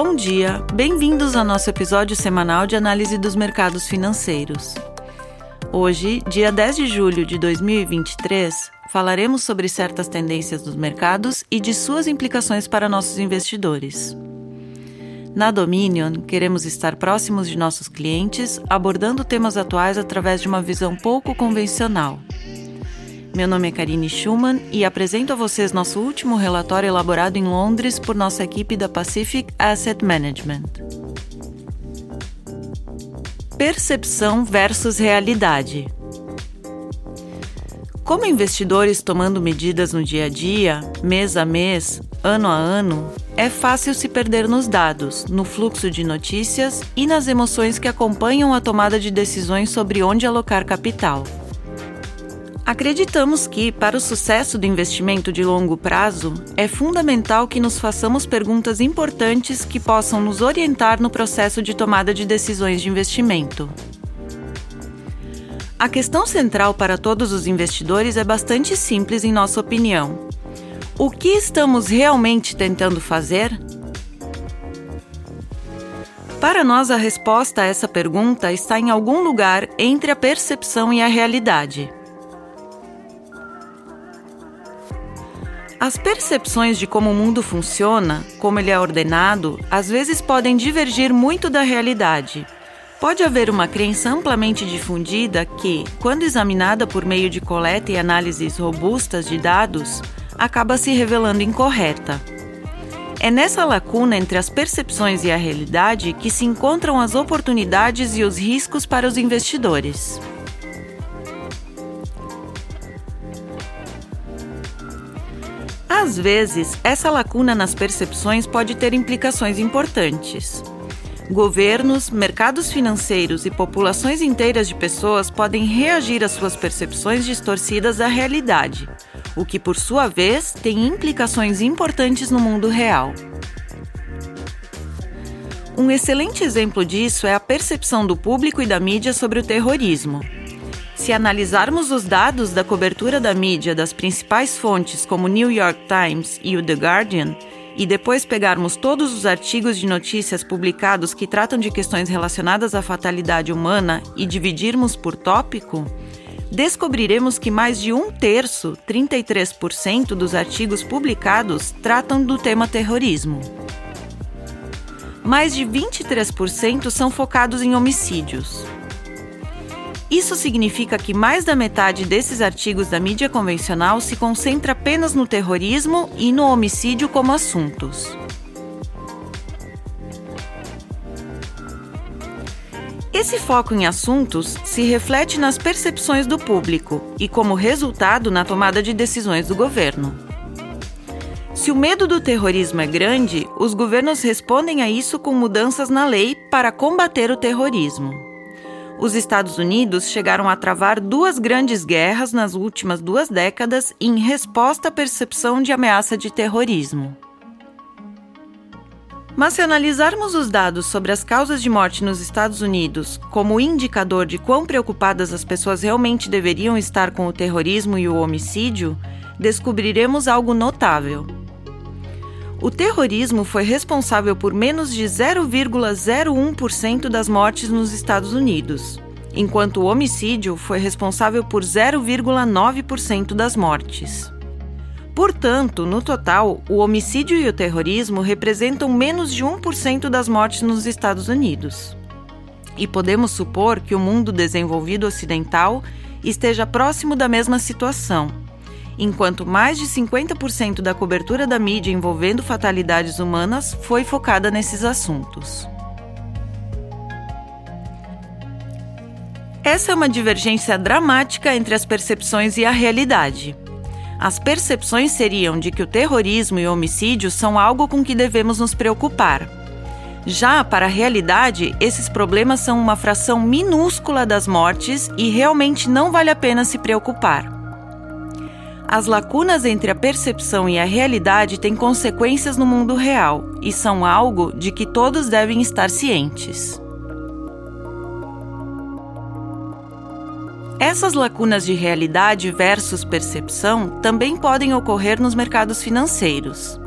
Bom dia, bem-vindos ao nosso episódio semanal de análise dos mercados financeiros. Hoje, dia 10 de julho de 2023, falaremos sobre certas tendências dos mercados e de suas implicações para nossos investidores. Na Dominion, queremos estar próximos de nossos clientes, abordando temas atuais através de uma visão pouco convencional. Meu nome é Karine Schumann e apresento a vocês nosso último relatório elaborado em Londres por nossa equipe da Pacific Asset Management. Percepção versus realidade. Como investidores tomando medidas no dia a dia, mês a mês, ano a ano, é fácil se perder nos dados, no fluxo de notícias e nas emoções que acompanham a tomada de decisões sobre onde alocar capital. Acreditamos que, para o sucesso do investimento de longo prazo, é fundamental que nos façamos perguntas importantes que possam nos orientar no processo de tomada de decisões de investimento. A questão central para todos os investidores é bastante simples, em nossa opinião. O que estamos realmente tentando fazer? Para nós, a resposta a essa pergunta está em algum lugar entre a percepção e a realidade. As percepções de como o mundo funciona, como ele é ordenado, às vezes podem divergir muito da realidade. Pode haver uma crença amplamente difundida que, quando examinada por meio de coleta e análises robustas de dados, acaba se revelando incorreta. É nessa lacuna entre as percepções e a realidade que se encontram as oportunidades e os riscos para os investidores. Às vezes, essa lacuna nas percepções pode ter implicações importantes. Governos, mercados financeiros e populações inteiras de pessoas podem reagir às suas percepções distorcidas à realidade, o que, por sua vez, tem implicações importantes no mundo real. Um excelente exemplo disso é a percepção do público e da mídia sobre o terrorismo. Se analisarmos os dados da cobertura da mídia das principais fontes como o New York Times e o The Guardian, e depois pegarmos todos os artigos de notícias publicados que tratam de questões relacionadas à fatalidade humana e dividirmos por tópico, descobriremos que mais de um terço, 33% dos artigos publicados, tratam do tema terrorismo. Mais de 23% são focados em homicídios. Isso significa que mais da metade desses artigos da mídia convencional se concentra apenas no terrorismo e no homicídio como assuntos. Esse foco em assuntos se reflete nas percepções do público e, como resultado, na tomada de decisões do governo. Se o medo do terrorismo é grande, os governos respondem a isso com mudanças na lei para combater o terrorismo os Estados Unidos chegaram a travar duas grandes guerras nas últimas duas décadas em resposta à percepção de ameaça de terrorismo. Mas se analisarmos os dados sobre as causas de morte nos Estados Unidos como indicador de quão preocupadas as pessoas realmente deveriam estar com o terrorismo e o homicídio, descobriremos algo notável. O terrorismo foi responsável por menos de 0,01% das mortes nos Estados Unidos, enquanto o homicídio foi responsável por 0,9% das mortes. Portanto, no total, o homicídio e o terrorismo representam menos de 1% das mortes nos Estados Unidos. E podemos supor que o mundo desenvolvido ocidental esteja próximo da mesma situação enquanto mais de 50% da cobertura da mídia envolvendo fatalidades humanas foi focada nesses assuntos. Essa é uma divergência dramática entre as percepções e a realidade. As percepções seriam de que o terrorismo e o homicídio são algo com que devemos nos preocupar. Já para a realidade, esses problemas são uma fração minúscula das mortes e realmente não vale a pena se preocupar. As lacunas entre a percepção e a realidade têm consequências no mundo real e são algo de que todos devem estar cientes. Essas lacunas de realidade versus percepção também podem ocorrer nos mercados financeiros.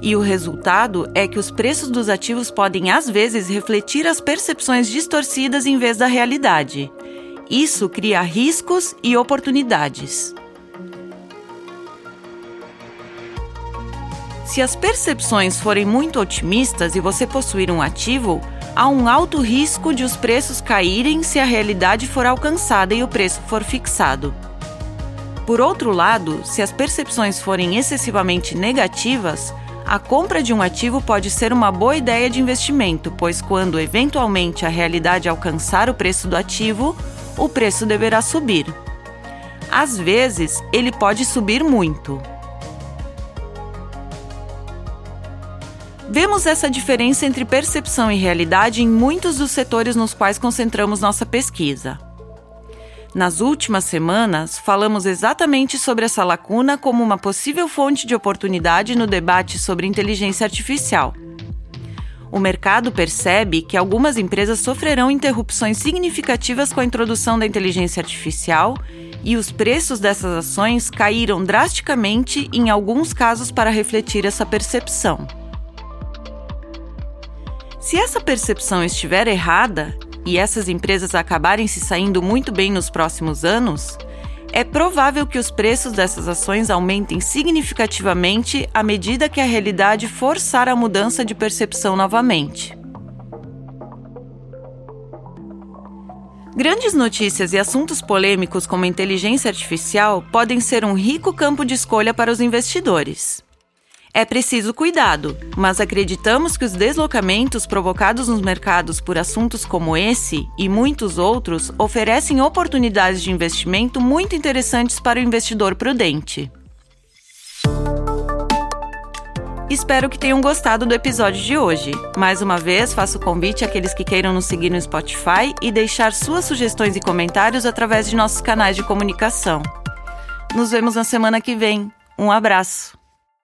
E o resultado é que os preços dos ativos podem, às vezes, refletir as percepções distorcidas em vez da realidade. Isso cria riscos e oportunidades. Se as percepções forem muito otimistas e você possuir um ativo, há um alto risco de os preços caírem se a realidade for alcançada e o preço for fixado. Por outro lado, se as percepções forem excessivamente negativas, a compra de um ativo pode ser uma boa ideia de investimento, pois quando eventualmente a realidade alcançar o preço do ativo, o preço deverá subir. Às vezes, ele pode subir muito. Vemos essa diferença entre percepção e realidade em muitos dos setores nos quais concentramos nossa pesquisa. Nas últimas semanas, falamos exatamente sobre essa lacuna como uma possível fonte de oportunidade no debate sobre inteligência artificial. O mercado percebe que algumas empresas sofrerão interrupções significativas com a introdução da inteligência artificial e os preços dessas ações caíram drasticamente em alguns casos para refletir essa percepção. Se essa percepção estiver errada e essas empresas acabarem se saindo muito bem nos próximos anos, é provável que os preços dessas ações aumentem significativamente à medida que a realidade forçar a mudança de percepção novamente. Grandes notícias e assuntos polêmicos como inteligência artificial podem ser um rico campo de escolha para os investidores. É preciso cuidado, mas acreditamos que os deslocamentos provocados nos mercados por assuntos como esse e muitos outros oferecem oportunidades de investimento muito interessantes para o investidor prudente. Espero que tenham gostado do episódio de hoje. Mais uma vez, faço convite àqueles que queiram nos seguir no Spotify e deixar suas sugestões e comentários através de nossos canais de comunicação. Nos vemos na semana que vem. Um abraço!